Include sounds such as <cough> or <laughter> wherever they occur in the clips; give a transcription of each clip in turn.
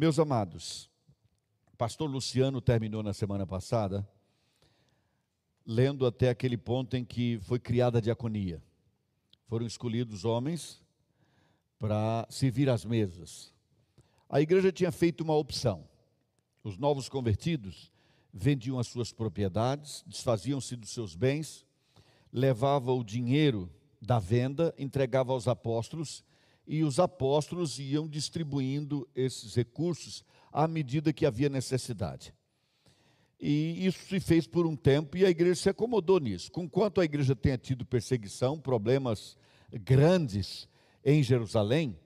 Meus amados, pastor Luciano terminou na semana passada lendo até aquele ponto em que foi criada a diaconia. Foram escolhidos homens para servir às mesas. A igreja tinha feito uma opção. Os novos convertidos vendiam as suas propriedades, desfaziam-se dos seus bens, levavam o dinheiro da venda, entregavam aos apóstolos e os apóstolos iam distribuindo esses recursos à medida que havia necessidade. E isso se fez por um tempo e a igreja se acomodou nisso. Conquanto a igreja tenha tido perseguição, problemas grandes em Jerusalém,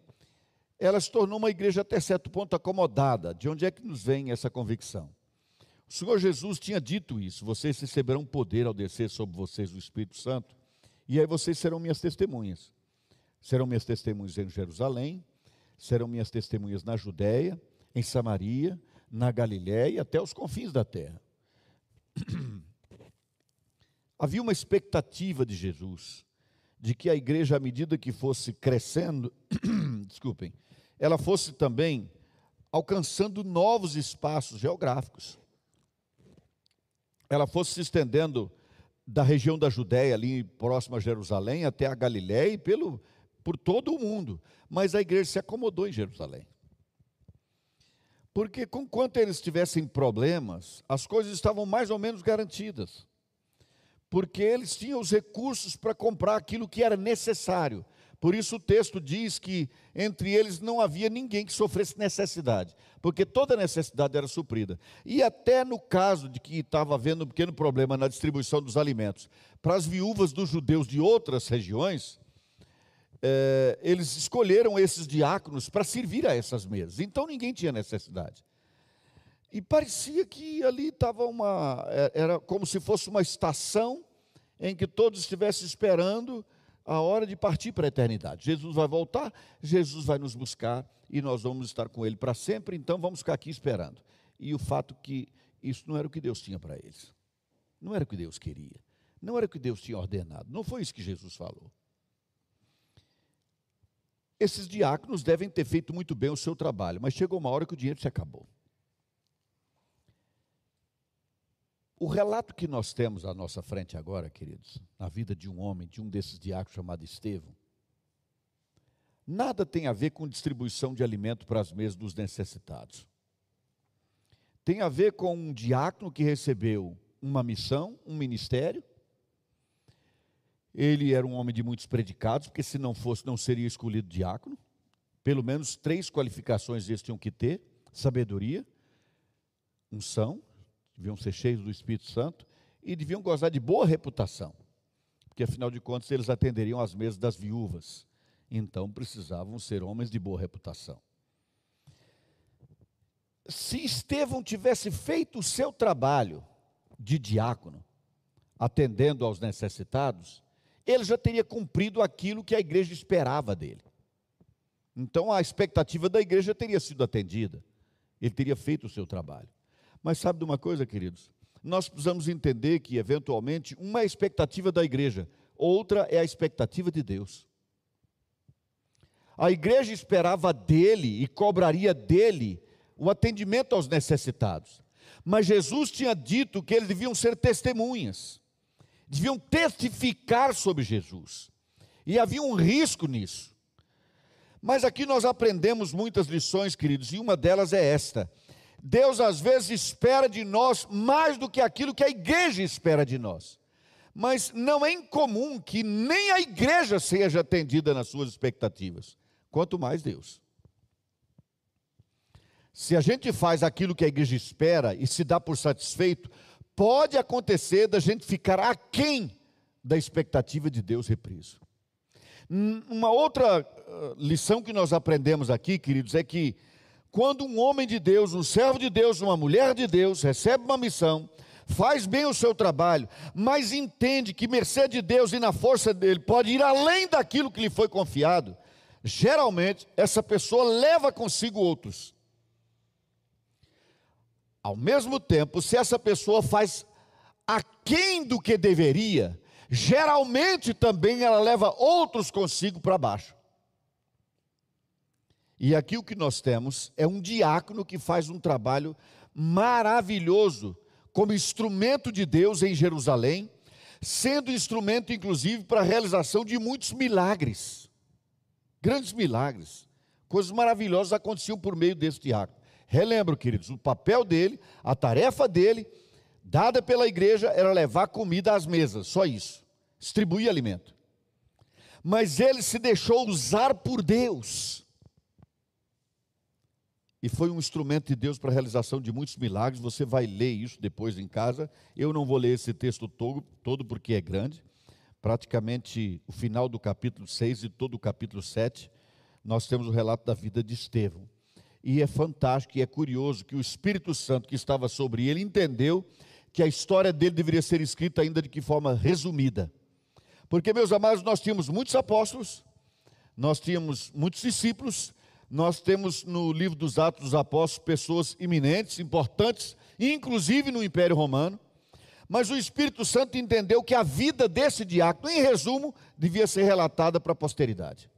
ela se tornou uma igreja até certo ponto acomodada. De onde é que nos vem essa convicção? O Senhor Jesus tinha dito isso: vocês receberão poder ao descer sobre vocês o Espírito Santo, e aí vocês serão minhas testemunhas. Serão minhas testemunhas em Jerusalém, serão minhas testemunhas na Judéia, em Samaria, na Galiléia e até os confins da terra. <clears throat> Havia uma expectativa de Jesus de que a igreja, à medida que fosse crescendo, <clears throat> desculpem, ela fosse também alcançando novos espaços geográficos. Ela fosse se estendendo da região da Judéia, ali próxima a Jerusalém, até a Galiléia e pelo, por todo o mundo. Mas a igreja se acomodou em Jerusalém. Porque, conquanto eles tivessem problemas, as coisas estavam mais ou menos garantidas. Porque eles tinham os recursos para comprar aquilo que era necessário. Por isso o texto diz que entre eles não havia ninguém que sofresse necessidade, porque toda necessidade era suprida. E até no caso de que estava havendo um pequeno problema na distribuição dos alimentos para as viúvas dos judeus de outras regiões, é, eles escolheram esses diáconos para servir a essas mesas. Então ninguém tinha necessidade. E parecia que ali estava uma. É, era como se fosse uma estação em que todos estivessem esperando a hora de partir para a eternidade. Jesus vai voltar, Jesus vai nos buscar e nós vamos estar com Ele para sempre, então vamos ficar aqui esperando. E o fato que isso não era o que Deus tinha para eles, não era o que Deus queria, não era o que Deus tinha ordenado, não foi isso que Jesus falou. Esses diáconos devem ter feito muito bem o seu trabalho, mas chegou uma hora que o dinheiro se acabou. O relato que nós temos à nossa frente agora, queridos, na vida de um homem, de um desses diáconos chamado Estevão, nada tem a ver com distribuição de alimento para as mesas dos necessitados. Tem a ver com um diácono que recebeu uma missão, um ministério, ele era um homem de muitos predicados, porque se não fosse, não seria escolhido diácono. Pelo menos três qualificações eles tinham que ter: sabedoria, unção, deviam ser cheios do Espírito Santo e deviam gozar de boa reputação, porque afinal de contas eles atenderiam às mesas das viúvas, então precisavam ser homens de boa reputação. Se Estevão tivesse feito o seu trabalho de diácono, atendendo aos necessitados, ele já teria cumprido aquilo que a igreja esperava dele. Então a expectativa da igreja teria sido atendida. Ele teria feito o seu trabalho. Mas sabe de uma coisa, queridos? Nós precisamos entender que, eventualmente, uma é a expectativa da igreja, outra é a expectativa de Deus. A igreja esperava dele e cobraria dele o atendimento aos necessitados. Mas Jesus tinha dito que eles deviam ser testemunhas deviam testificar sobre Jesus. E havia um risco nisso. Mas aqui nós aprendemos muitas lições, queridos, e uma delas é esta: Deus às vezes espera de nós mais do que aquilo que a igreja espera de nós. Mas não é incomum que nem a igreja seja atendida nas suas expectativas, quanto mais Deus. Se a gente faz aquilo que a igreja espera e se dá por satisfeito, pode acontecer da gente ficar aquém da expectativa de Deus repriso. Uma outra ah, lição que nós aprendemos aqui, queridos, é que quando um homem de Deus, um servo de Deus, uma mulher de Deus recebe uma missão, faz bem o seu trabalho, mas entende que mercê de Deus e na força dele pode ir além daquilo que lhe foi confiado, geralmente essa pessoa leva consigo outros. Ao mesmo tempo, se essa pessoa faz aquém do que deveria, geralmente também ela leva outros consigo para baixo. E aqui o que nós temos é um diácono que faz um trabalho maravilhoso como instrumento de Deus em Jerusalém, sendo instrumento inclusive para a realização de muitos milagres. Grandes milagres. Coisas maravilhosas aconteciam por meio desse diácono. Relembro, queridos, o papel dele, a tarefa dele, dada pela igreja, era levar comida às mesas, só isso. Distribuir alimento. Mas ele se deixou usar por Deus e foi um instrumento de Deus para a realização de muitos milagres. Você vai ler isso depois em casa. Eu não vou ler esse texto todo, todo porque é grande. Praticamente o final do capítulo 6 e todo o capítulo 7, nós temos o relato da vida de Estevão. E é fantástico e é curioso que o Espírito Santo que estava sobre ele entendeu que a história dele deveria ser escrita ainda de que forma resumida. Porque, meus amados, nós tínhamos muitos apóstolos, nós tínhamos muitos discípulos, nós temos no livro dos Atos dos Apóstolos pessoas eminentes, importantes, inclusive no Império Romano. Mas o Espírito Santo entendeu que a vida desse diácono, em resumo, devia ser relatada para a posteridade.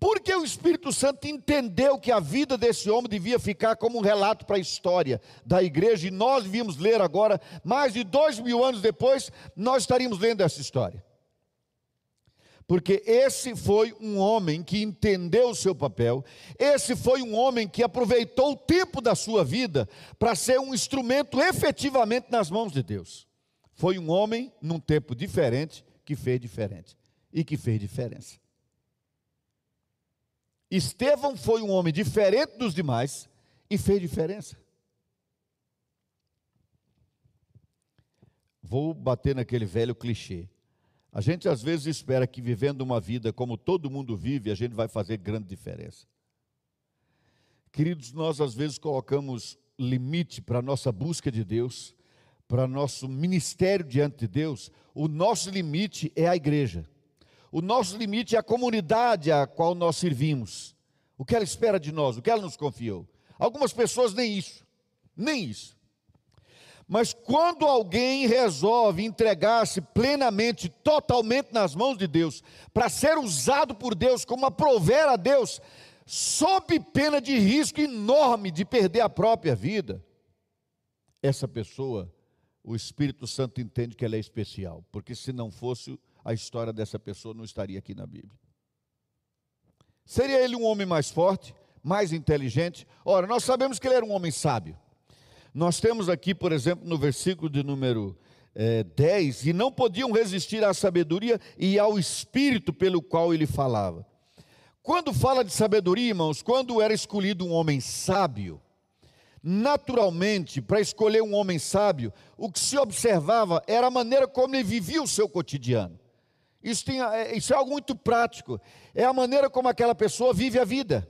Porque o Espírito Santo entendeu que a vida desse homem devia ficar como um relato para a história da igreja, e nós devíamos ler agora, mais de dois mil anos depois, nós estaríamos lendo essa história porque esse foi um homem que entendeu o seu papel, esse foi um homem que aproveitou o tempo da sua vida para ser um instrumento efetivamente nas mãos de Deus. Foi um homem num tempo diferente que fez diferente e que fez diferença. Estevão foi um homem diferente dos demais e fez diferença. Vou bater naquele velho clichê. A gente às vezes espera que vivendo uma vida como todo mundo vive, a gente vai fazer grande diferença. Queridos, nós às vezes colocamos limite para a nossa busca de Deus, para nosso ministério diante de Deus. O nosso limite é a igreja. O nosso limite é a comunidade a qual nós servimos. O que ela espera de nós, o que ela nos confiou. Algumas pessoas nem isso, nem isso. Mas quando alguém resolve entregar-se plenamente, totalmente nas mãos de Deus, para ser usado por Deus como aprover a Deus, sob pena de risco enorme de perder a própria vida, essa pessoa, o Espírito Santo entende que ela é especial, porque se não fosse, a história dessa pessoa não estaria aqui na Bíblia. Seria ele um homem mais forte, mais inteligente? Ora, nós sabemos que ele era um homem sábio. Nós temos aqui, por exemplo, no versículo de número é, 10, e não podiam resistir à sabedoria e ao espírito pelo qual ele falava. Quando fala de sabedoria, irmãos, quando era escolhido um homem sábio, naturalmente, para escolher um homem sábio, o que se observava era a maneira como ele vivia o seu cotidiano. Isso, tem, é, isso é algo muito prático. É a maneira como aquela pessoa vive a vida.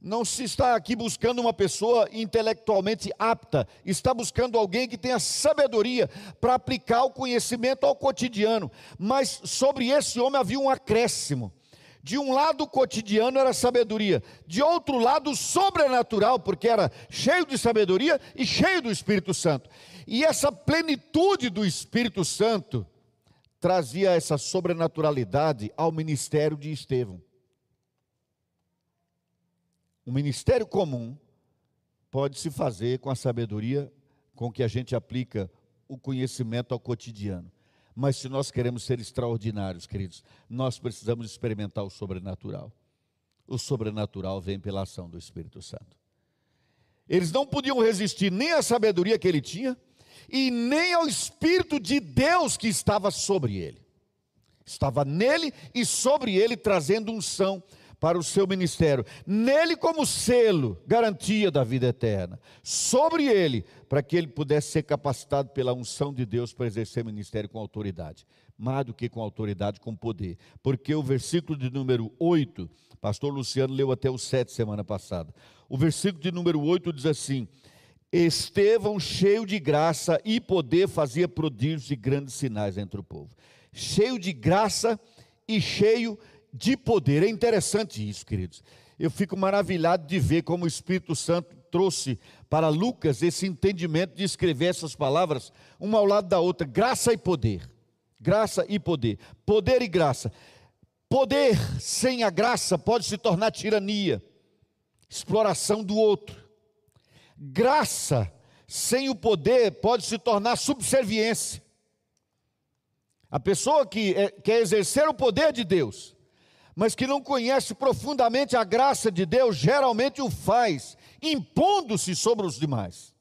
Não se está aqui buscando uma pessoa intelectualmente apta, está buscando alguém que tenha sabedoria para aplicar o conhecimento ao cotidiano. Mas sobre esse homem havia um acréscimo. De um lado, o cotidiano era sabedoria, de outro lado, o sobrenatural, porque era cheio de sabedoria e cheio do Espírito Santo. E essa plenitude do Espírito Santo trazia essa sobrenaturalidade ao ministério de Estevão. O ministério comum pode se fazer com a sabedoria com que a gente aplica o conhecimento ao cotidiano. Mas se nós queremos ser extraordinários, queridos, nós precisamos experimentar o sobrenatural. O sobrenatural vem pela ação do Espírito Santo. Eles não podiam resistir nem à sabedoria que ele tinha e nem ao Espírito de Deus que estava sobre ele. Estava nele e sobre ele, trazendo unção, para o seu ministério, nele como selo, garantia da vida eterna, sobre ele, para que ele pudesse ser capacitado pela unção de Deus para exercer ministério com autoridade, mais do que com autoridade, com poder, porque o versículo de número 8, pastor Luciano leu até o 7 semana passada, o versículo de número 8 diz assim, Estevão, cheio de graça e poder, fazia prodígios e grandes sinais entre o povo. Cheio de graça e cheio de de poder. É interessante isso, queridos. Eu fico maravilhado de ver como o Espírito Santo trouxe para Lucas esse entendimento de escrever essas palavras uma ao lado da outra, graça e poder. Graça e poder. Poder e graça. Poder sem a graça pode se tornar tirania, exploração do outro. Graça sem o poder pode se tornar subserviência. A pessoa que é, quer exercer o poder de Deus, mas que não conhece profundamente a graça de Deus, geralmente o faz, impondo-se sobre os demais.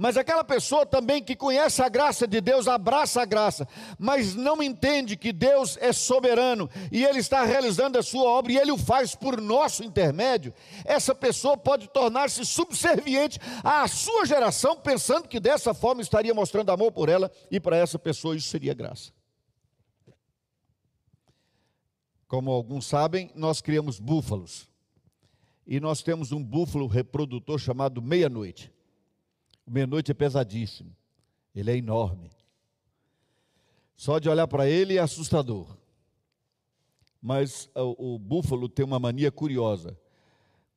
Mas aquela pessoa também que conhece a graça de Deus, abraça a graça, mas não entende que Deus é soberano e Ele está realizando a sua obra e Ele o faz por nosso intermédio, essa pessoa pode tornar-se subserviente à sua geração, pensando que dessa forma estaria mostrando amor por ela e para essa pessoa isso seria graça. Como alguns sabem, nós criamos búfalos. E nós temos um búfalo reprodutor chamado meia-noite. O meia-noite é pesadíssimo. Ele é enorme. Só de olhar para ele é assustador. Mas o, o, búfalo tem uma mania curiosa.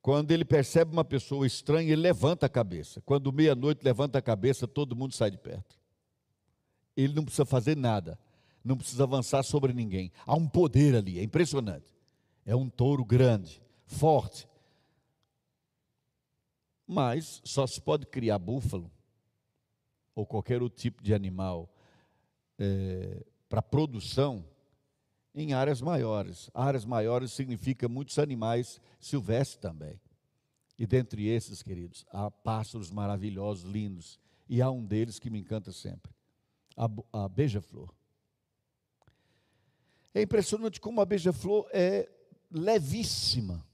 Quando ele percebe uma pessoa estranha, ele levanta a cabeça. Quando meia-noite levanta a cabeça, todo mundo sai de perto. Ele não precisa fazer nada. Não precisa avançar sobre ninguém. Há um poder ali, é impressionante. É um touro grande, forte, mas só se pode criar búfalo ou qualquer outro tipo de animal é, para produção em áreas maiores. Áreas maiores significa muitos animais silvestres também. E dentre esses, queridos, há pássaros maravilhosos, lindos. E há um deles que me encanta sempre: a, a beija-flor. É impressionante como a beija-flor é levíssima.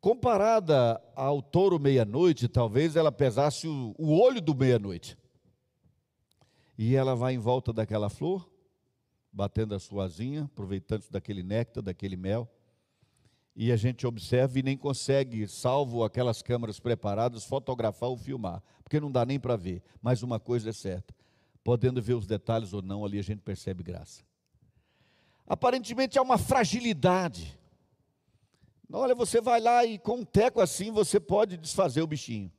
Comparada ao touro meia-noite, talvez ela pesasse o, olho do meia-noite. E ela vai em volta daquela flor, batendo a sua asinha, aproveitando daquele néctar, daquele mel. E a gente observa e nem consegue, salvo aquelas câmeras preparadas, fotografar ou filmar, porque não dá nem para ver. Mas uma coisa é certa: podendo ver os detalhes ou não, ali a gente percebe graça. Aparentemente há uma fragilidade Olha, você vai lá e com um teco assim você pode desfazer o bichinho.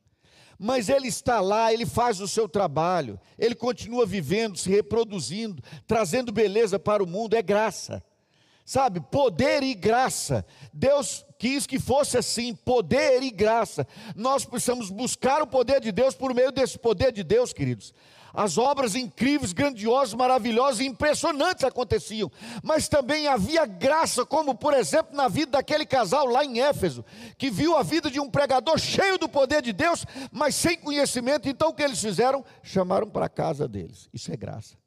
Mas ele está lá, ele faz o seu trabalho, ele continua vivendo, se reproduzindo, trazendo beleza para o mundo, é graça. Sabe, poder e graça. Deus quis que fosse assim, poder e graça. Nós precisamos buscar o poder de Deus por meio desse poder de Deus, queridos as obras incríveis, grandiosas, maravilhosas e impressionantes aconteciam, mas também havia graça, como por exemplo na vida daquele casal lá em Éfeso, que viu a vida de um pregador cheio do poder de Deus, mas sem conhecimento. Então o que eles fizeram? Chamaram para a casa deles. Isso é graça.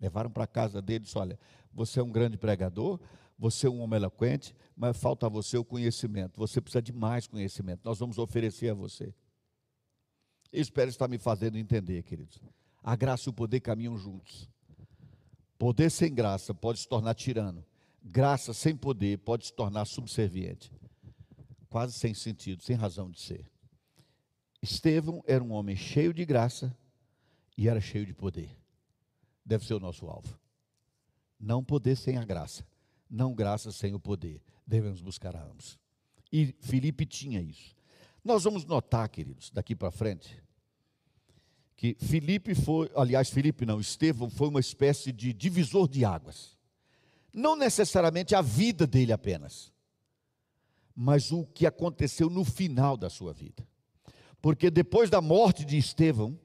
Levaram para a casa deles, olha, você é um grande pregador, você é um homem eloquente, mas falta a você o conhecimento. Você precisa de mais conhecimento. Nós vamos oferecer a você. Espero estar me fazendo entender, queridos. A graça e o poder caminham juntos. Poder sem graça pode se tornar tirano. Graça sem poder pode se tornar subserviente. Quase sem sentido, sem razão de ser. Estevão era um homem cheio de graça e era cheio de poder. Deve ser o nosso alvo. Não poder sem a graça, não graça sem o poder. Devemos buscar a ambos. E Filipe tinha isso. Nós vamos notar, queridos, daqui para frente, que Filipe foi, aliás, Filipe não, Estevão foi uma espécie de divisor de águas. Não necessariamente a vida dele apenas, mas o que aconteceu no final da sua vida. Porque depois da morte de Estevão,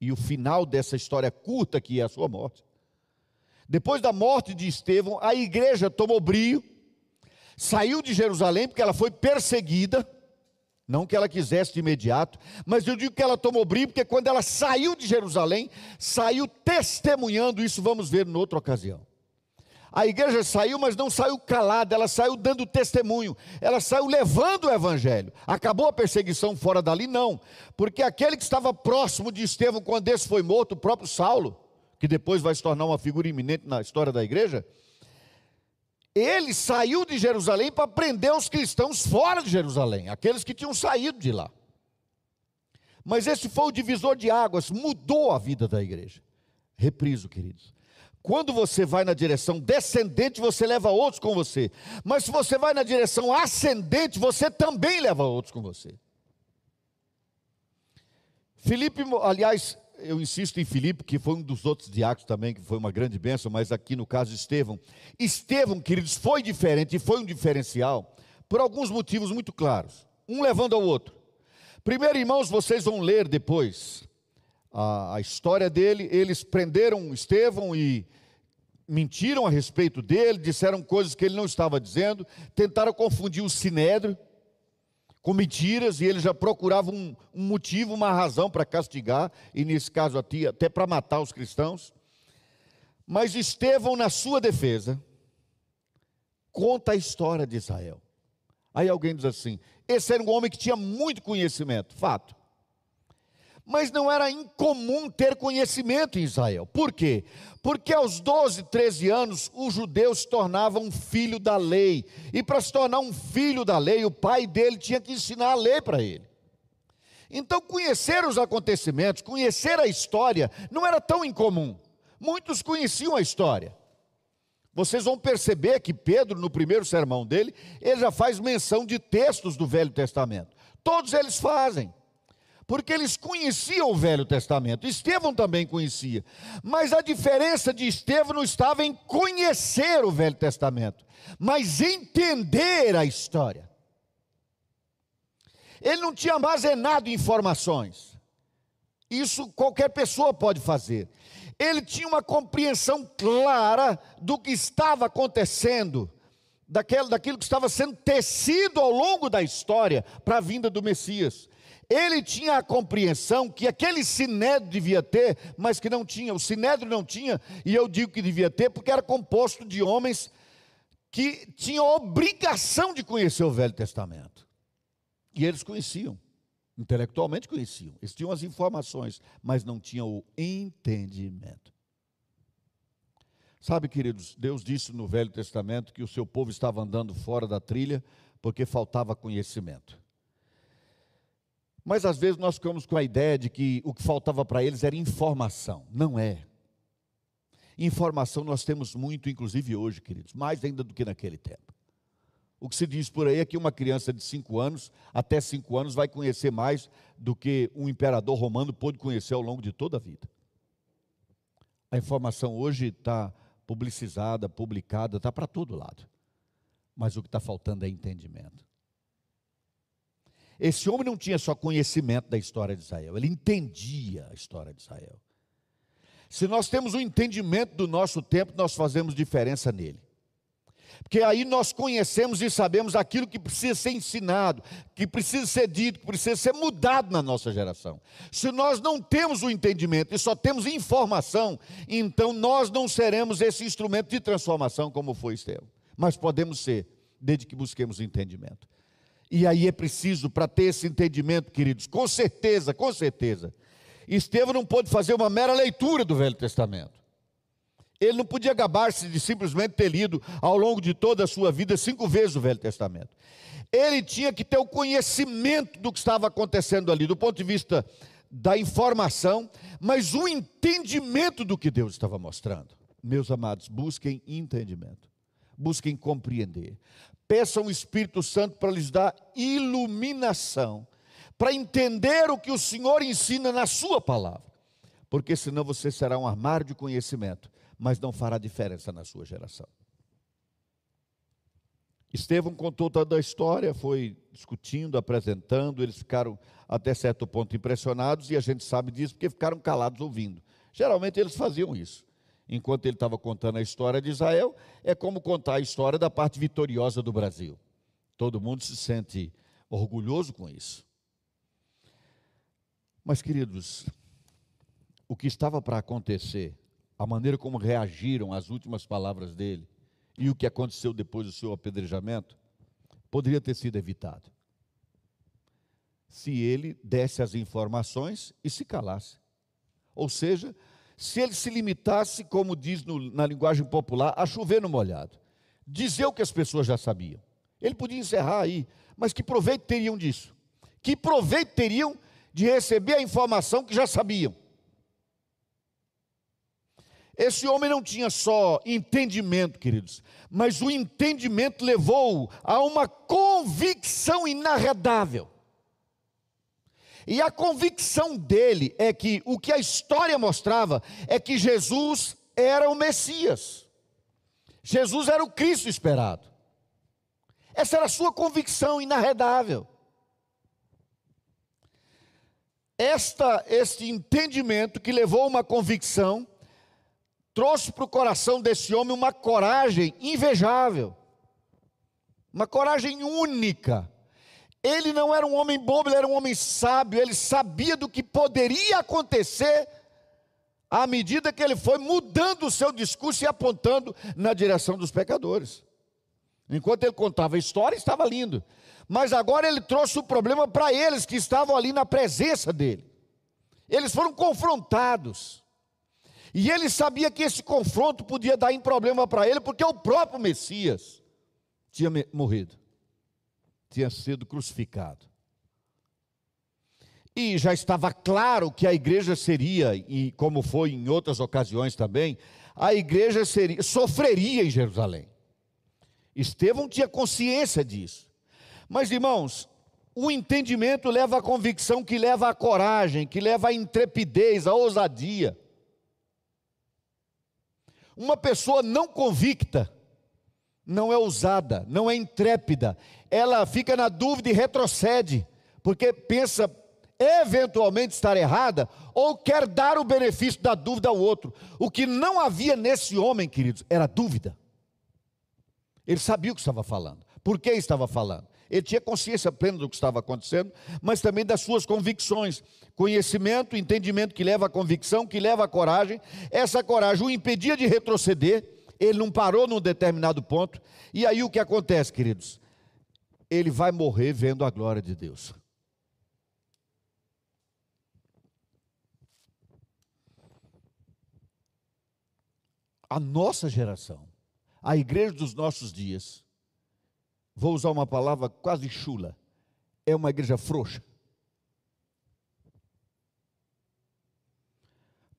e o final dessa história curta que é a sua morte, depois da morte de Estevão, a igreja tomou brio, saiu de Jerusalém porque ela foi perseguida, não que ela quisesse de imediato, mas eu digo que ela tomou brilho, porque quando ela saiu de Jerusalém, saiu testemunhando, isso vamos ver em outra ocasião. A igreja saiu, mas não saiu calada, ela saiu dando testemunho, ela saiu levando o evangelho. Acabou a perseguição fora dali? Não, porque aquele que estava próximo de Estevão, quando esse foi morto, o próprio Saulo, que depois vai se tornar uma figura iminente na história da igreja, ele saiu de Jerusalém para prender os cristãos fora de Jerusalém, aqueles que tinham saído de lá. Mas esse foi o divisor de águas, mudou a vida da igreja. Repriso, queridos. Quando você vai na direção descendente, você leva outros com você. Mas se você vai na direção ascendente, você também leva outros com você. Filipe, aliás, eu insisto em Filipe, que foi um dos outros diáconos também, que foi uma grande bênção, mas aqui no caso Estevão. Estevão, queridos, foi diferente e foi um diferencial por alguns motivos muito claros, um levando ao outro. Primeiro, irmãos, vocês vão ler depois a, a história dele. Eles prenderam Estevão e mentiram a respeito dele, disseram coisas que ele não estava dizendo, tentaram confundir o sinédrio com mentiras, e ele já procurava um, um motivo, uma razão para castigar, e nesse caso até, até para matar os cristãos. Mas Estevão, na sua defesa, conta a história de Israel. Aí alguém diz assim: esse era um homem que tinha muito conhecimento, fato mas não era incomum ter conhecimento em Israel. Por quê? Porque aos 12, 13 anos, o judeu se tornava um filho da lei. E para se tornar um filho da lei, o pai dele tinha que ensinar a lei para ele. Então, conhecer os acontecimentos, conhecer a história, não era tão incomum. Muitos conheciam a história. Vocês vão perceber que Pedro, no primeiro sermão dele, ele já faz menção de textos do Velho Testamento. Todos eles fazem porque eles conheciam o Velho Testamento. Estevão também conhecia. Mas a diferença de Estevão não estava em conhecer o Velho Testamento, mas entender a história. Ele não tinha armazenado informações. Isso qualquer pessoa pode fazer. Ele tinha uma compreensão clara do que estava acontecendo, daquilo, daquilo que estava sendo tecido ao longo da história para a vinda do Messias. Ele tinha a compreensão que aquele sinédrio devia ter, mas que não tinha. O sinédrio não tinha, e eu digo que devia ter, porque era composto de homens que tinham obrigação de conhecer o Velho Testamento. E eles conheciam, intelectualmente conheciam, eles tinham as informações, mas não tinham o entendimento. Sabe, queridos, Deus disse no Velho Testamento que o seu povo estava andando fora da trilha porque faltava conhecimento. Mas às vezes nós ficamos com a ideia de que o que faltava para eles era informação. Não é. Informação nós temos muito, inclusive hoje, queridos, mais ainda do que naquele tempo. O que se diz por aí é que uma criança de 5 anos, até 5 anos, vai conhecer mais do que um imperador romano pôde conhecer ao longo de toda a vida. A informação hoje está publicizada, publicada, está para todo lado. Mas o que está faltando é entendimento. Esse homem não tinha só conhecimento da história de Israel, ele entendia a história de Israel. Se nós temos o um entendimento do nosso tempo, nós fazemos diferença nele. Porque aí nós conhecemos e sabemos aquilo que precisa ser ensinado, que precisa ser dito, que precisa ser mudado na nossa geração. Se nós não temos o entendimento e só temos informação, então nós não seremos esse instrumento de transformação como foi Estevão. Mas podemos ser, desde que busquemos o entendimento. E aí é preciso, para ter esse entendimento, queridos, com certeza, com certeza, Estevão não pôde fazer uma mera leitura do Velho Testamento. Ele não podia gabar-se de simplesmente ter lido ao longo de toda a sua vida cinco vezes o Velho Testamento. Ele tinha que ter o conhecimento do que estava acontecendo ali, do ponto de vista da informação, mas o entendimento do que Deus estava mostrando. Meus amados, busquem entendimento, busquem compreender. Peçam o Espírito Santo para lhes dar iluminação, para entender o que o Senhor ensina na Sua palavra, porque senão você será um armário de conhecimento, mas não fará diferença na sua geração. Estevão contou toda a história, foi discutindo, apresentando, eles ficaram até certo ponto impressionados e a gente sabe disso porque ficaram calados ouvindo. Geralmente eles faziam isso enquanto ele estava contando a história de Israel, é como contar a história da parte vitoriosa do Brasil. Todo mundo se sente orgulhoso com isso. Mas, queridos, o que estava para acontecer, a maneira como reagiram às últimas palavras dele e o que aconteceu depois do seu apedrejamento, poderia ter sido evitado. Se ele desse as informações e se calasse. Ou seja, se ele se limitasse, como diz no, na linguagem popular, a chover no molhado, dizer o que as pessoas já sabiam. Ele podia encerrar aí, mas que proveito teriam disso? Que proveito teriam de receber a informação que já sabiam? Esse homem não tinha só entendimento, queridos, mas o entendimento levou a uma convicção inarredável. E a convicção dele é que o que a história mostrava é que Jesus era o Messias. Jesus era o Cristo esperado. Essa era a sua convicção inarredável. Esta, este entendimento que levou uma convicção, trouxe para o coração desse homem uma coragem invejável, uma coragem única. Ele não era um homem bobo, ele era um homem sábio, ele sabia do que poderia acontecer à medida que ele foi mudando o seu discurso e apontando na direção dos pecadores. Enquanto ele contava a história, estava lindo. Mas agora ele trouxe o problema para eles que estavam ali na presença dele. Eles foram confrontados. E ele sabia que esse confronto podia dar em problema para ele, porque o próprio Messias tinha morrido, tinha sido crucificado. E já estava claro que a igreja seria, e como foi em outras ocasiões também, a igreja seria, sofreria em Jerusalém. Estevão tinha consciência disso. Mas, irmãos, o entendimento leva à convicção, que leva à coragem, que leva à intrepidez, à ousadia. Uma pessoa não convicta não é ousada, não é intrépida, ela fica na dúvida e retrocede, porque pensa eventualmente estar errada ou quer dar o benefício da dúvida ao outro. O que não havia nesse homem, queridos, era dúvida. Ele sabia o que estava falando, por que estava falando. Ele tinha consciência plena do que estava acontecendo, mas também das suas convicções. Conhecimento, entendimento que leva à convicção, que leva à coragem. Essa coragem o impedia de retroceder, ele não parou num determinado ponto. E aí o que acontece, queridos? Ele vai morrer vendo a glória de Deus. A nossa geração, a igreja dos nossos dias, vou usar uma palavra quase chula, é uma igreja frouxa.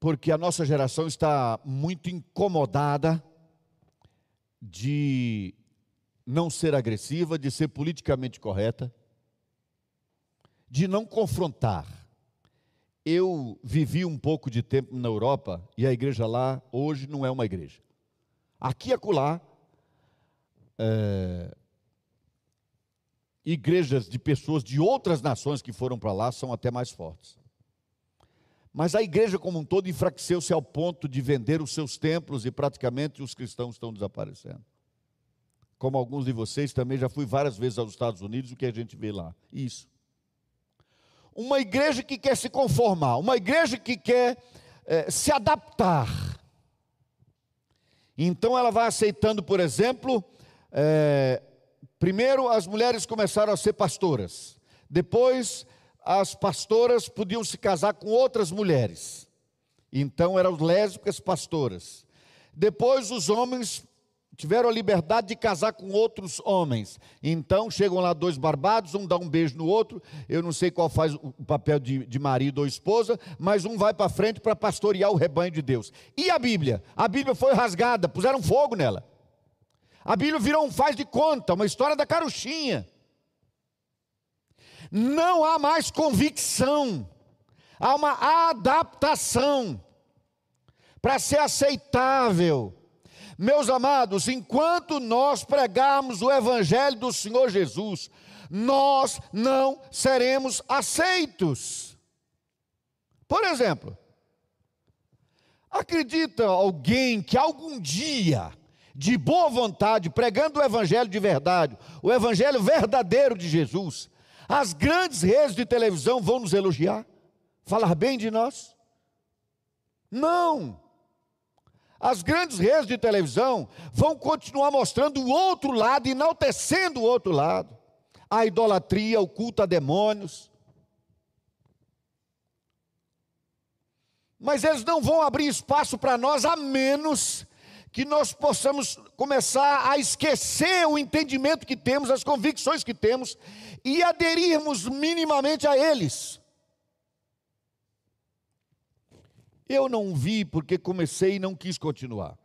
Porque a nossa geração está muito incomodada de não ser agressiva, de ser politicamente correta, de não confrontar. Eu vivi um pouco de tempo na Europa e a igreja lá hoje não é uma igreja. Aqui e acolá, é, igrejas de pessoas de outras nações que foram para lá são até mais fortes. Mas a igreja como um todo enfraqueceu-se ao ponto de vender os seus templos e praticamente os cristãos estão desaparecendo. Como alguns de vocês também já fui várias vezes aos Estados Unidos, o que a gente vê lá? Isso. Uma igreja que quer se conformar, uma igreja que quer é, se adaptar. Então ela vai aceitando, por exemplo, é, Primeiro, as mulheres começaram a ser pastoras. Depois, as pastoras podiam se casar com outras mulheres. Então, eram lésbicas pastoras. Depois, os homens tiveram a liberdade de casar com outros homens. Então, chegam lá dois barbados, um dá um beijo no outro. Eu não sei qual faz o papel de, de marido ou esposa, mas um vai para frente para pastorear o rebanho de Deus. E a Bíblia? A Bíblia foi rasgada, puseram fogo nela. A Bíblia virou um faz de conta, uma história da caruchinha. Não há mais convicção, há uma adaptação para ser aceitável. Meus amados, enquanto nós pregarmos o Evangelho do Senhor Jesus, nós não seremos aceitos. Por exemplo, acredita alguém que algum dia de boa vontade, pregando o evangelho de verdade, o evangelho verdadeiro de Jesus, as grandes redes de televisão vão nos elogiar, falar bem de nós? Não. As grandes redes de televisão vão continuar mostrando o outro lado, enaltecendo o outro lado. A idolatria, o culto a demônios. Mas eles não vão abrir espaço para nós a menos que nós possamos começar a esquecer o entendimento que temos, as convicções que temos e aderirmos minimamente a eles. Eu não vi porque comecei e não quis continuar.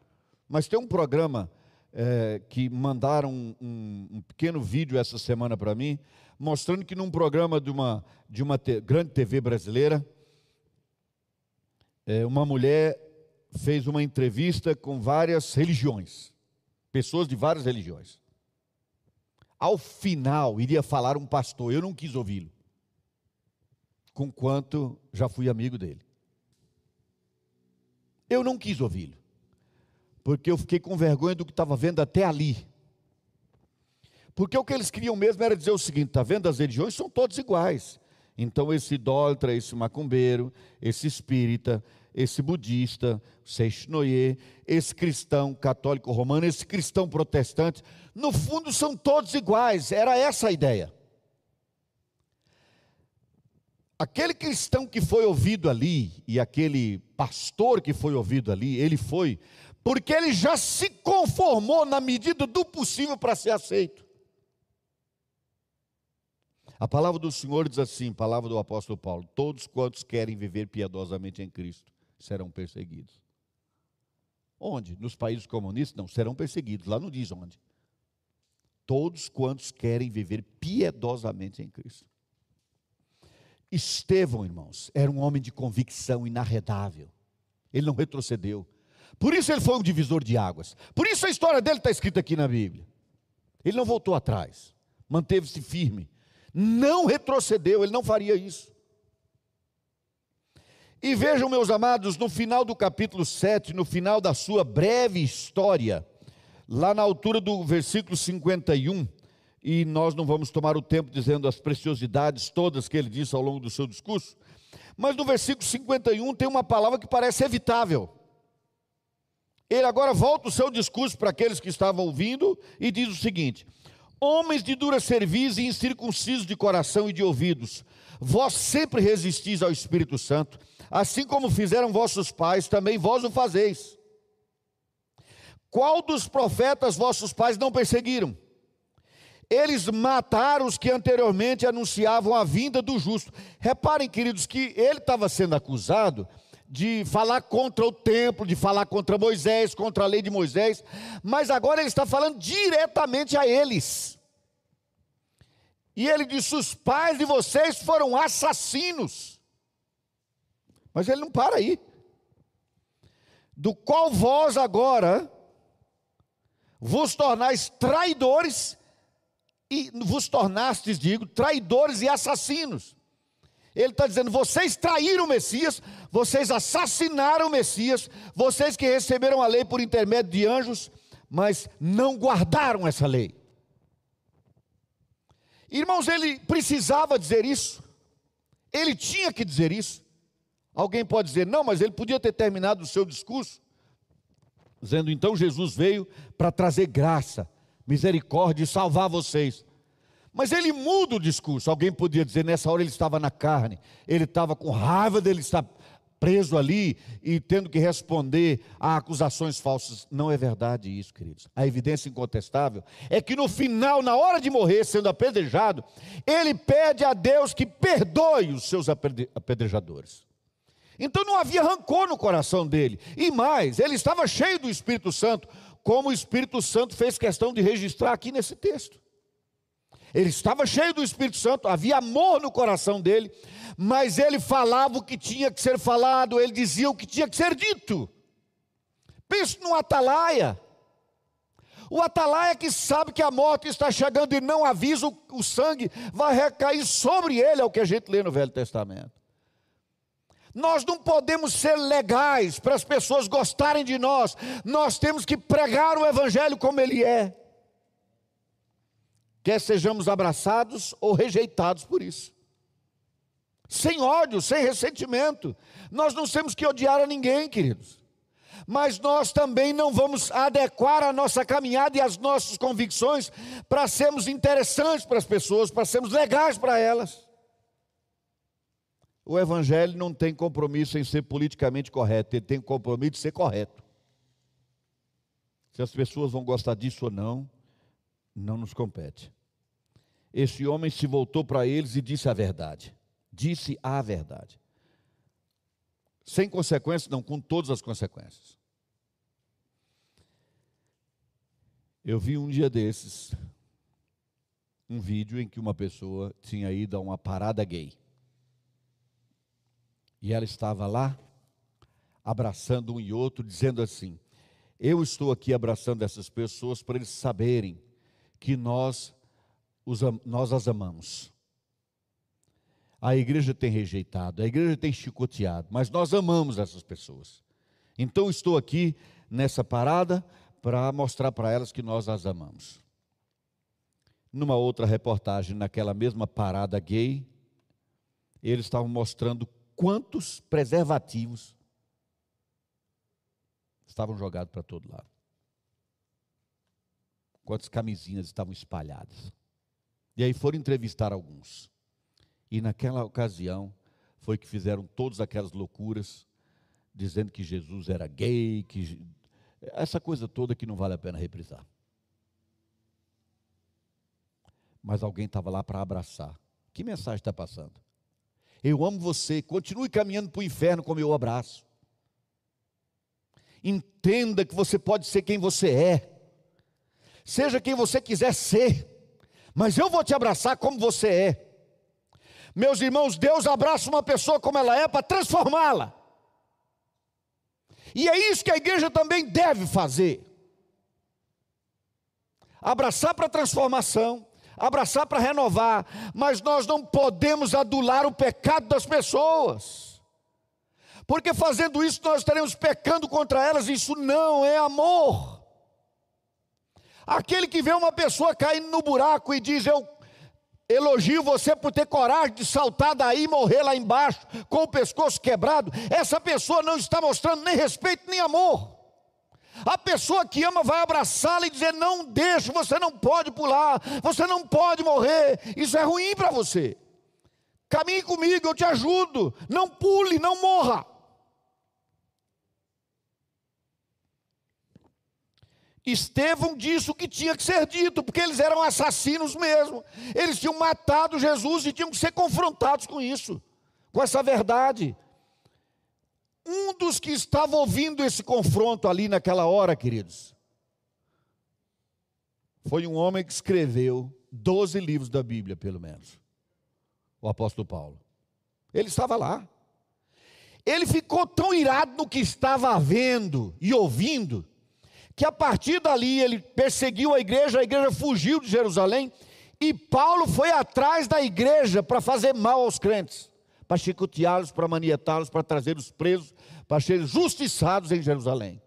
Mas tem um programa é, que mandaram um, um, um, pequeno vídeo essa semana para mim, mostrando que num programa de uma, de uma te, grande TV brasileira, é, uma mulher fez uma entrevista com várias religiões, pessoas de várias religiões. Ao final, iria falar um pastor, eu não quis ouvi-lo, com quanto já fui amigo dele. Eu não quis ouvi-lo, porque eu fiquei com vergonha do que estava vendo até ali. Porque o que eles queriam mesmo era dizer o seguinte: está vendo, as religiões são todas iguais. Então, esse idólatra, esse macumbeiro, esse espírita, esse budista, Seixnoye, esse cristão católico romano, esse cristão protestante, no fundo são todos iguais. Era essa a ideia. Aquele cristão que foi ouvido ali, e aquele pastor que foi ouvido ali, ele foi, porque ele já se conformou na medida do possível para ser aceito. A palavra do Senhor diz assim, palavra do apóstolo Paulo: todos quantos querem viver piedosamente em Cristo serão perseguidos. Onde? Nos países comunistas? Não, serão perseguidos. Lá não diz onde. Todos quantos querem viver piedosamente em Cristo. Estevão, irmãos, era um homem de convicção inarredável. Ele não retrocedeu. Por isso ele foi um divisor de águas. Por isso a história dele está escrita aqui na Bíblia. Ele não voltou atrás, manteve-se firme, não retrocedeu, ele não faria isso. E vejam, meus amados, no final do capítulo 7, no final da sua breve história, lá na altura do versículo 51, e nós não vamos tomar o tempo dizendo as preciosidades todas que ele disse ao longo do seu discurso, mas no versículo 51 tem uma palavra que parece evitável. Ele agora volta o seu discurso para aqueles que estavam ouvindo e diz o seguinte: Homens de dura cerviz e incircuncisos de coração e de ouvidos, vós sempre resistis ao Espírito Santo, assim como fizeram vossos pais, também vós o fazeis. Qual dos profetas vossos pais não perseguiram? Eles mataram os que anteriormente anunciavam a vinda do justo. Reparem, queridos, que ele estava sendo acusado de falar contra o templo, de falar contra Moisés, contra a lei de Moisés, mas agora ele está falando diretamente a eles. E ele disse: Os pais de vocês foram assassinos. Mas ele não para aí. Do qual vós agora vos tornais traidores e vos tornastes, digo, traidores e assassinos. Ele está dizendo: vocês traíram o Messias, vocês assassinaram o Messias, vocês que receberam a lei por intermédio de anjos, mas não guardaram essa lei. Irmãos, ele precisava dizer isso, ele tinha que dizer isso. Alguém pode dizer, não, mas ele podia ter terminado o seu discurso, dizendo: então Jesus veio para trazer graça, misericórdia e salvar vocês. Mas ele muda o discurso. Alguém podia dizer, nessa hora ele estava na carne, ele estava com raiva dele estar preso ali e tendo que responder a acusações falsas. Não é verdade isso, queridos. A evidência incontestável é que no final, na hora de morrer, sendo apedrejado, ele pede a Deus que perdoe os seus apedrejadores. Então não havia rancor no coração dele. E mais, ele estava cheio do Espírito Santo como o Espírito Santo fez questão de registrar aqui nesse texto. Ele estava cheio do Espírito Santo, havia amor no coração dele, mas ele falava o que tinha que ser falado, ele dizia o que tinha que ser dito. Pense no atalaia. O atalaia que sabe que a morte está chegando e não avisa, o sangue vai recair sobre ele, é o que a gente lê no Velho Testamento. Nós não podemos ser legais para as pessoas gostarem de nós. Nós temos que pregar o Evangelho como ele é. Quer sejamos abraçados ou rejeitados por isso. Sem ódio, sem ressentimento. Nós não temos que odiar a ninguém, queridos. Mas nós também não vamos adequar a nossa caminhada e as nossas convicções para sermos interessantes para as pessoas, para sermos legais para elas. O Evangelho não tem compromisso em ser politicamente correto, ele tem compromisso de ser correto. Se as pessoas vão gostar disso ou não, não nos compete. Esse homem se voltou para eles e disse a verdade. Disse a verdade. Sem consequências, não, com todas as consequências. Eu vi um dia desses um vídeo em que uma pessoa tinha ido a uma parada gay. E ela estava lá, abraçando um e outro, dizendo assim: Eu estou aqui abraçando essas pessoas para eles saberem que nós, os, nós as amamos. A igreja tem rejeitado, a igreja tem chicoteado, mas nós amamos essas pessoas. Então estou aqui nessa parada para mostrar para elas que nós as amamos. Numa outra reportagem, naquela mesma parada gay, eles estavam mostrando quantos preservativos estavam jogados para todo lado. Quantas camisinhas estavam espalhadas. E aí foram entrevistar alguns. E naquela ocasião foi que fizeram todas aquelas loucuras, dizendo que Jesus era gay, que essa coisa toda que não vale a pena reprisar. Mas alguém estava lá para abraçar. Que mensagem está passando? Eu amo você, continue caminhando para o inferno como eu abraço. Entenda que você pode ser quem você é, seja quem você quiser ser, mas eu vou te abraçar como você é. Meus irmãos, Deus abraça uma pessoa como ela é para transformá-la. E é isso que a igreja também deve fazer. Abraçar para transformação, abraçar para renovar, mas nós não podemos adular o pecado das pessoas. Porque fazendo isso nós estaremos pecando contra elas, isso não é amor. Aquele que vê uma pessoa caindo no buraco e diz: Eu elogio você por ter coragem de saltar daí e morrer lá embaixo com o pescoço quebrado, essa pessoa não está mostrando nem respeito nem amor. A pessoa que ama vai abraçá-la e dizer: Não deixe, você não pode pular, você não pode morrer, isso é ruim para você. Caminhe comigo, eu te ajudo. Não pule, não morra. Estevão disse o que tinha que ser dito, porque eles eram assassinos mesmo. Eles tinham matado Jesus e tinham que ser confrontados com isso, com essa verdade. Um dos que estava ouvindo esse confronto ali naquela hora, queridos, foi um homem que escreveu 12 livros da Bíblia, pelo menos. O apóstolo Paulo. Ele estava lá. Ele ficou tão irado no que estava vendo e ouvindo, que a partir dali ele perseguiu a igreja, a igreja fugiu de Jerusalém, e Paulo foi atrás da igreja para fazer mal aos crentes para chicoteá-los, para manietá-los, para trazer os presos, para serem justiçados em Jerusalém.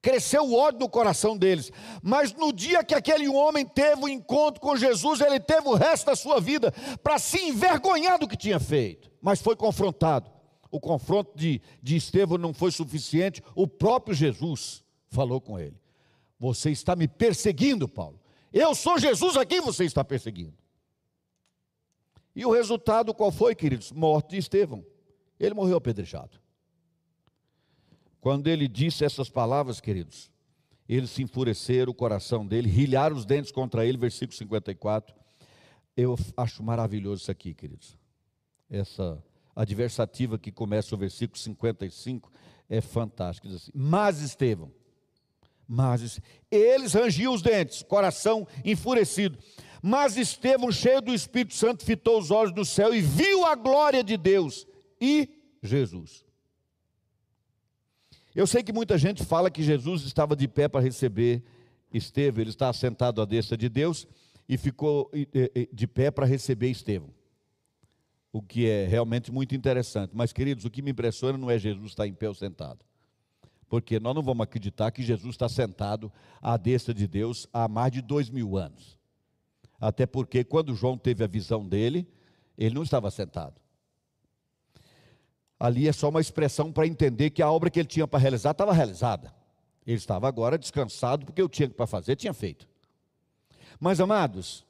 Cresceu o ódio no coração deles, mas no dia que aquele homem teve o encontro com Jesus, ele teve o resto da sua vida para se envergonhar do que tinha feito, mas foi confrontado. O confronto de, de Estevão não foi suficiente, o próprio Jesus falou com ele: Você está me perseguindo, Paulo. Eu sou Jesus a quem você está perseguindo. E o resultado qual foi, queridos? Morte de Estevão. Ele morreu apedrejado. Quando ele disse essas palavras, queridos, eles se enfureceram, o coração dele, rilharam os dentes contra ele, versículo 54. Eu acho maravilhoso isso aqui, queridos. Essa adversativa que começa o versículo 55 é fantástica. Diz assim, mas Estevão, mas eles rangiam os dentes, coração enfurecido. Mas Estevão, cheio do Espírito Santo, fitou os olhos do céu e viu a glória de Deus e Jesus. Eu sei que muita gente fala que Jesus estava de pé para receber Estevão, ele está sentado à destra de Deus e ficou de pé para receber Estevão. O que é realmente muito interessante. Mas, queridos, o que me impressiona não é Jesus estar em pé ou sentado. Porque nós não vamos acreditar que Jesus está sentado à destra de Deus há mais de dois mil anos. Até porque quando João teve a visão dele, ele não estava sentado. Ali é só uma expressão para entender que a obra que ele tinha para realizar estava realizada. Ele estava agora descansado, porque eu tinha para fazer, tinha feito. Mas, amados,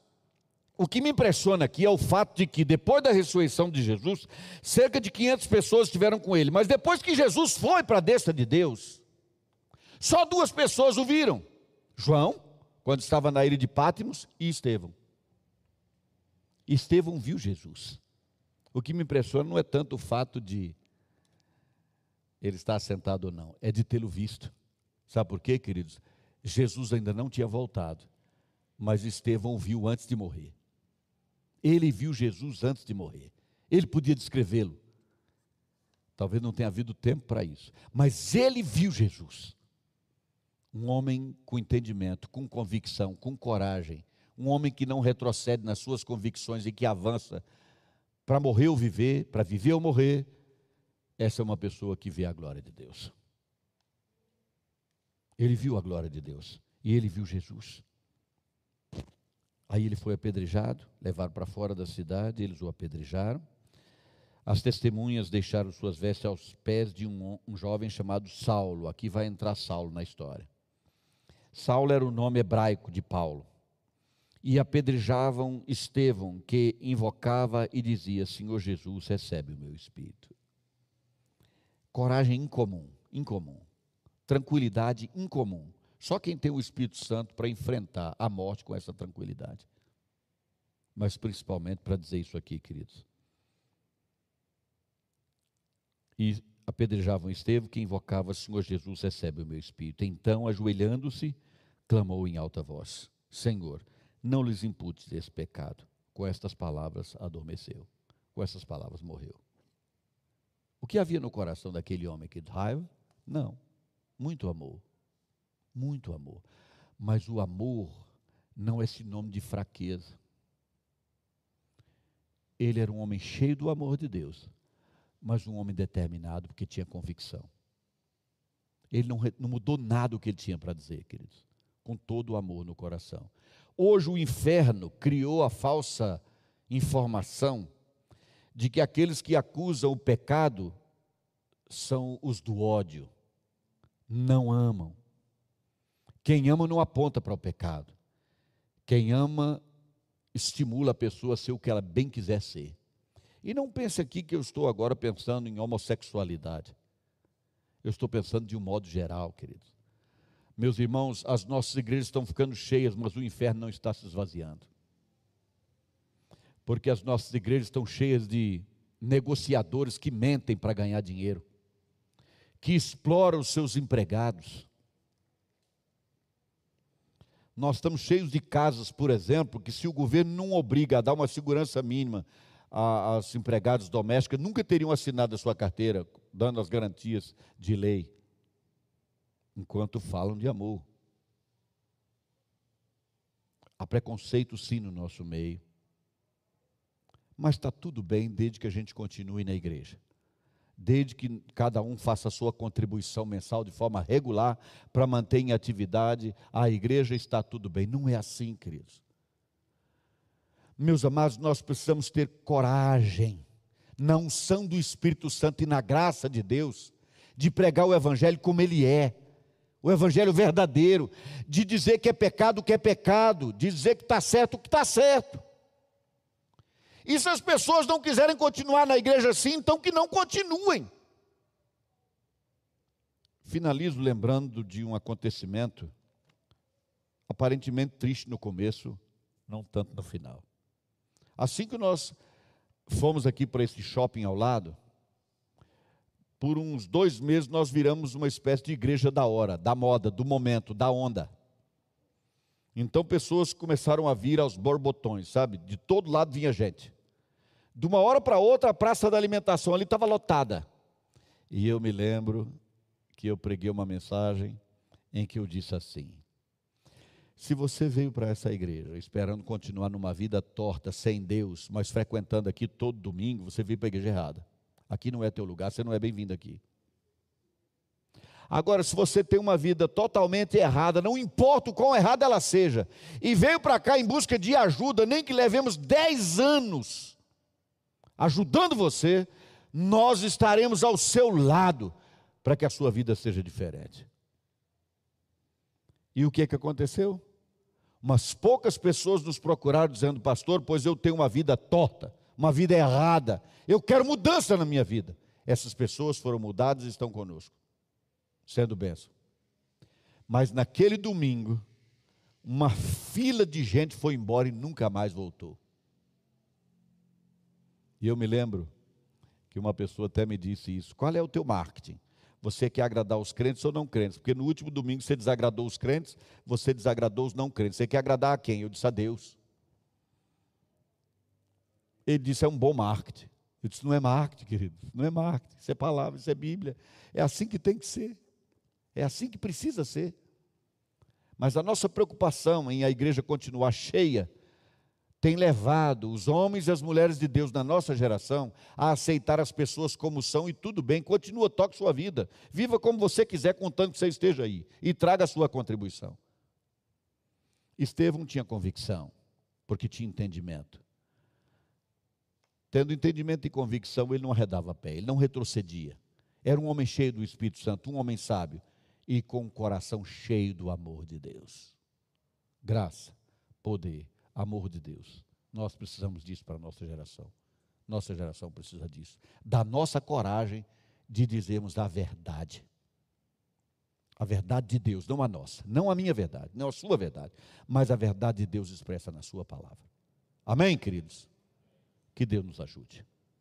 o que me impressiona aqui é o fato de que depois da ressurreição de Jesus, cerca de 500 pessoas estiveram com ele. Mas depois que Jesus foi para a destra de Deus, só duas pessoas o viram: João, quando estava na ilha de Pátimos, e Estevão. Estevão viu Jesus. O que me impressiona não é tanto o fato de ele estar sentado ou não, é de tê-lo visto. Sabe por quê, queridos? Jesus ainda não tinha voltado, mas Estevão viu antes de morrer. Ele viu Jesus antes de morrer. Ele podia descrevê-lo. Talvez não tenha havido tempo para isso, mas ele viu Jesus. Um homem com entendimento, com convicção, com coragem, um homem que não retrocede nas suas convicções e que avança para morrer ou viver, para viver ou morrer. Essa é uma pessoa que vê a glória de Deus. Ele viu a glória de Deus e ele viu Jesus. Aí ele foi apedrejado, levaram para fora da cidade, eles o apedrejaram. As testemunhas deixaram suas vestes aos pés de um, um jovem chamado Saulo. Aqui vai entrar Saulo na história. Saulo era o nome hebraico de Paulo. E apedrejavam Estevão, que invocava e dizia: Senhor Jesus, recebe o meu espírito. Coragem incomum, incomum tranquilidade incomum. Só quem tem o Espírito Santo para enfrentar a morte com essa tranquilidade. Mas principalmente para dizer isso aqui, queridos. E apedrejavam Estevão, que invocava: Senhor Jesus, recebe o meu espírito. Então, ajoelhando-se, clamou em alta voz: Senhor, não lhes imputes esse pecado. Com estas palavras adormeceu. Com essas palavras morreu. O que havia no coração daquele homem aqui de raiva? Não. Muito amor. Muito amor. Mas o amor não é sinônimo de fraqueza. Ele era um homem cheio do amor de Deus, mas um homem determinado porque tinha convicção. Ele não, não mudou nada o que ele tinha para dizer, queridos, com todo o amor no coração. Hoje o inferno criou a falsa informação de que aqueles que acusam o pecado são os do ódio não amam. Quem ama não aponta para o pecado. Quem ama estimula a pessoa a ser o que ela bem quiser ser. E não pense aqui que eu estou agora pensando em homossexualidade. Eu estou pensando de um modo geral, queridos. Meus irmãos, as nossas igrejas estão ficando cheias, mas o inferno não está se esvaziando. Porque as nossas igrejas estão cheias de negociadores que mentem para ganhar dinheiro que explora os seus empregados. Nós estamos cheios de casas, por exemplo, que se o governo não obriga a dar uma segurança mínima aos empregados domésticos, nunca teriam assinado a sua carteira, dando as garantias de lei, enquanto falam de amor. Há preconceito sim no nosso meio. Mas está tudo bem desde que a gente continue na igreja desde que cada um faça a sua contribuição mensal de forma regular para manter em atividade a igreja, está tudo bem. Não é assim, queridos. Meus amados, nós precisamos ter coragem, na unção do Espírito Santo e na graça de Deus, de pregar o Evangelho como ele é, o Evangelho verdadeiro, de dizer que é pecado o que é pecado, de dizer que está certo o que está certo. E se as pessoas não quiserem continuar na igreja assim, então que não continuem. Finalizo lembrando de um acontecimento aparentemente triste no começo, não tanto no final. Assim que nós fomos aqui para esse shopping ao lado, por uns dois meses nós viramos uma espécie de igreja da hora, da moda, do momento, da onda. Então pessoas começaram a vir aos borbotões, sabe? De todo lado vinha gente. De uma hora para outra, a praça da alimentação ali estava lotada. E eu me lembro que eu preguei uma mensagem em que eu disse assim: se você veio para essa igreja esperando continuar numa vida torta, sem Deus, mas frequentando aqui todo domingo, você veio para a igreja errada. Aqui não é teu lugar, você não é bem-vindo aqui. Agora, se você tem uma vida totalmente errada, não importa o quão errada ela seja, e veio para cá em busca de ajuda, nem que levemos 10 anos, ajudando você, nós estaremos ao seu lado para que a sua vida seja diferente. E o que é que aconteceu? Umas poucas pessoas nos procuraram dizendo, pastor, pois eu tenho uma vida torta, uma vida errada, eu quero mudança na minha vida. Essas pessoas foram mudadas e estão conosco, sendo bênção. Mas naquele domingo, uma fila de gente foi embora e nunca mais voltou. E eu me lembro que uma pessoa até me disse isso: qual é o teu marketing? Você quer agradar os crentes ou não crentes? Porque no último domingo você desagradou os crentes, você desagradou os não crentes. Você quer agradar a quem? Eu disse a Deus. Ele disse: é um bom marketing. Eu disse: não é marketing, querido. Não é marketing. Isso é palavra, isso é Bíblia. É assim que tem que ser. É assim que precisa ser. Mas a nossa preocupação em a igreja continuar cheia tem levado os homens e as mulheres de Deus na nossa geração a aceitar as pessoas como são e tudo bem, continua, toque sua vida, viva como você quiser, contando que você esteja aí e traga a sua contribuição. Estevão tinha convicção, porque tinha entendimento. Tendo entendimento e convicção, ele não arredava pé, ele não retrocedia. Era um homem cheio do Espírito Santo, um homem sábio e com o coração cheio do amor de Deus. Graça, poder amor de Deus. Nós precisamos disso para a nossa geração. Nossa geração precisa disso. Da nossa coragem de dizermos a verdade. A verdade de Deus, não a nossa, não a minha verdade, não a sua verdade, mas a verdade de Deus expressa na sua palavra. Amém, queridos? Que Deus nos ajude.